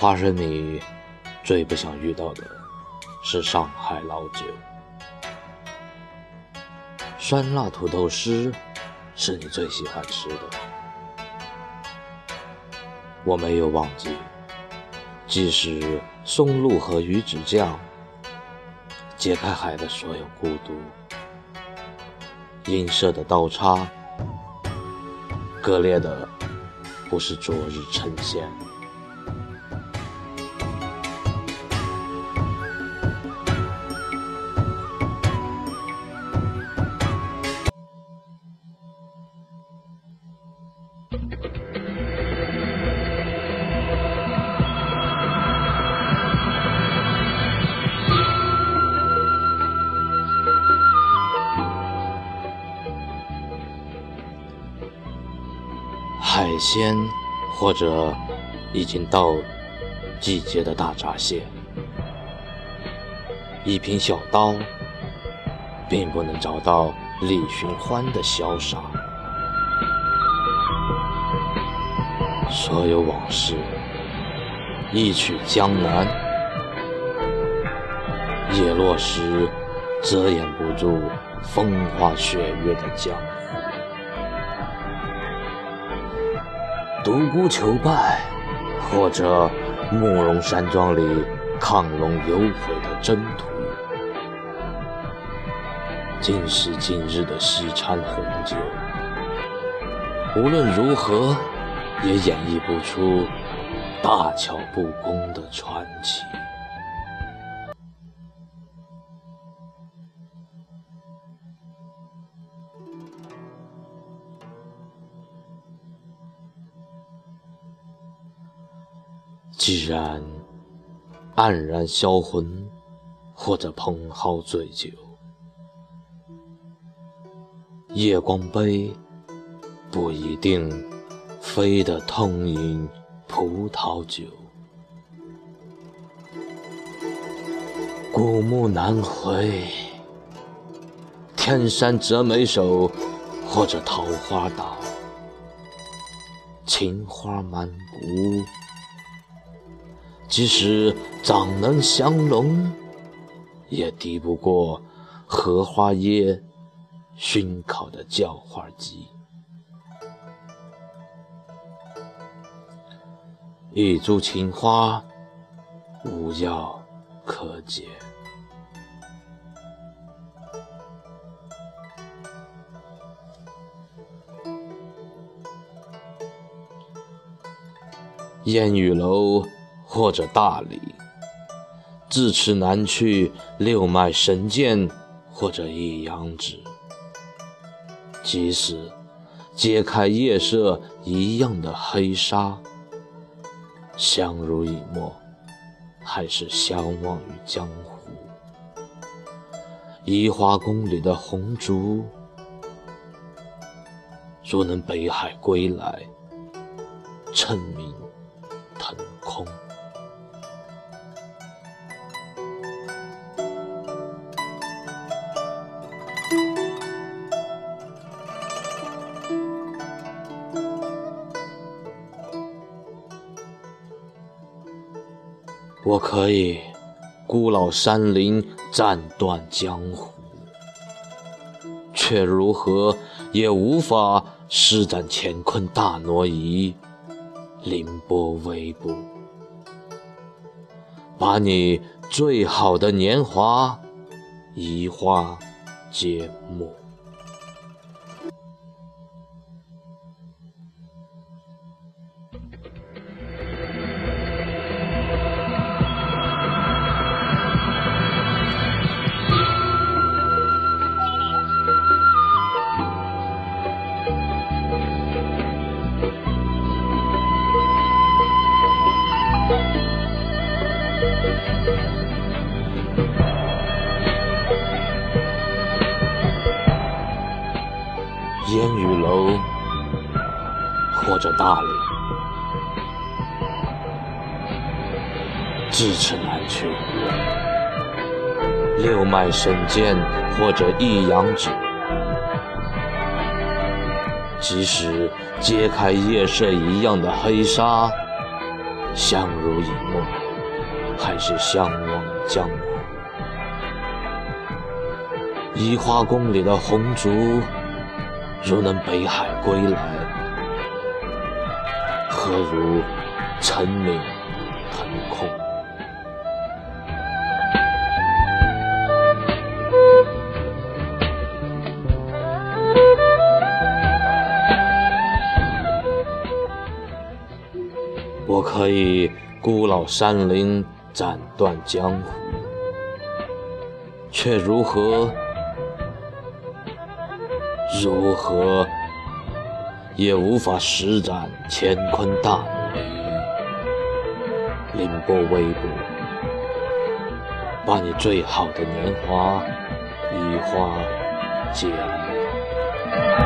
华人你最不想遇到的是上海老酒，酸辣土豆丝是你最喜欢吃的。我没有忘记，即使松露和鱼子酱解开海的所有孤独，映射的刀叉割裂的不是昨日呈现。海鲜，或者已经到季节的大闸蟹，一瓶小刀，并不能找到李寻欢的潇洒。所有往事，一曲江南，叶落时，遮掩不住风花雪月的江。独孤求败，或者慕容山庄里亢龙有悔的征途，今时今日的西餐红酒，无论如何也演绎不出大巧不工的传奇。既然黯然销魂，或者蓬蒿醉酒，夜光杯不一定非得痛饮葡萄酒。古木难回，天山折梅手，或者桃花岛，情花满谷。即使掌能降龙，也敌不过荷花叶熏烤的叫花鸡。一株情花，无药可解。烟雨楼。或者大理，自此难去六脉神剑，或者一阳指。即使揭开夜色一样的黑纱，相濡以沫，还是相忘于江湖。移花宫里的红烛，若能北海归来，称名腾空。我可以孤老山林，斩断江湖，却如何也无法施展乾坤大挪移，凌波微步，把你最好的年华移花接木。烟雨楼，或者大理，咫尺难去；六脉神剑，或者一阳指，即使揭开夜色一样的黑纱，相濡以沫，还是相忘江湖？移花宫里的红烛，如能北海归来，何如成名腾空？我可以孤老山林，斩断江湖，却如何？如何也无法施展乾坤大挪移，凌波微步，把你最好的年华一花接力。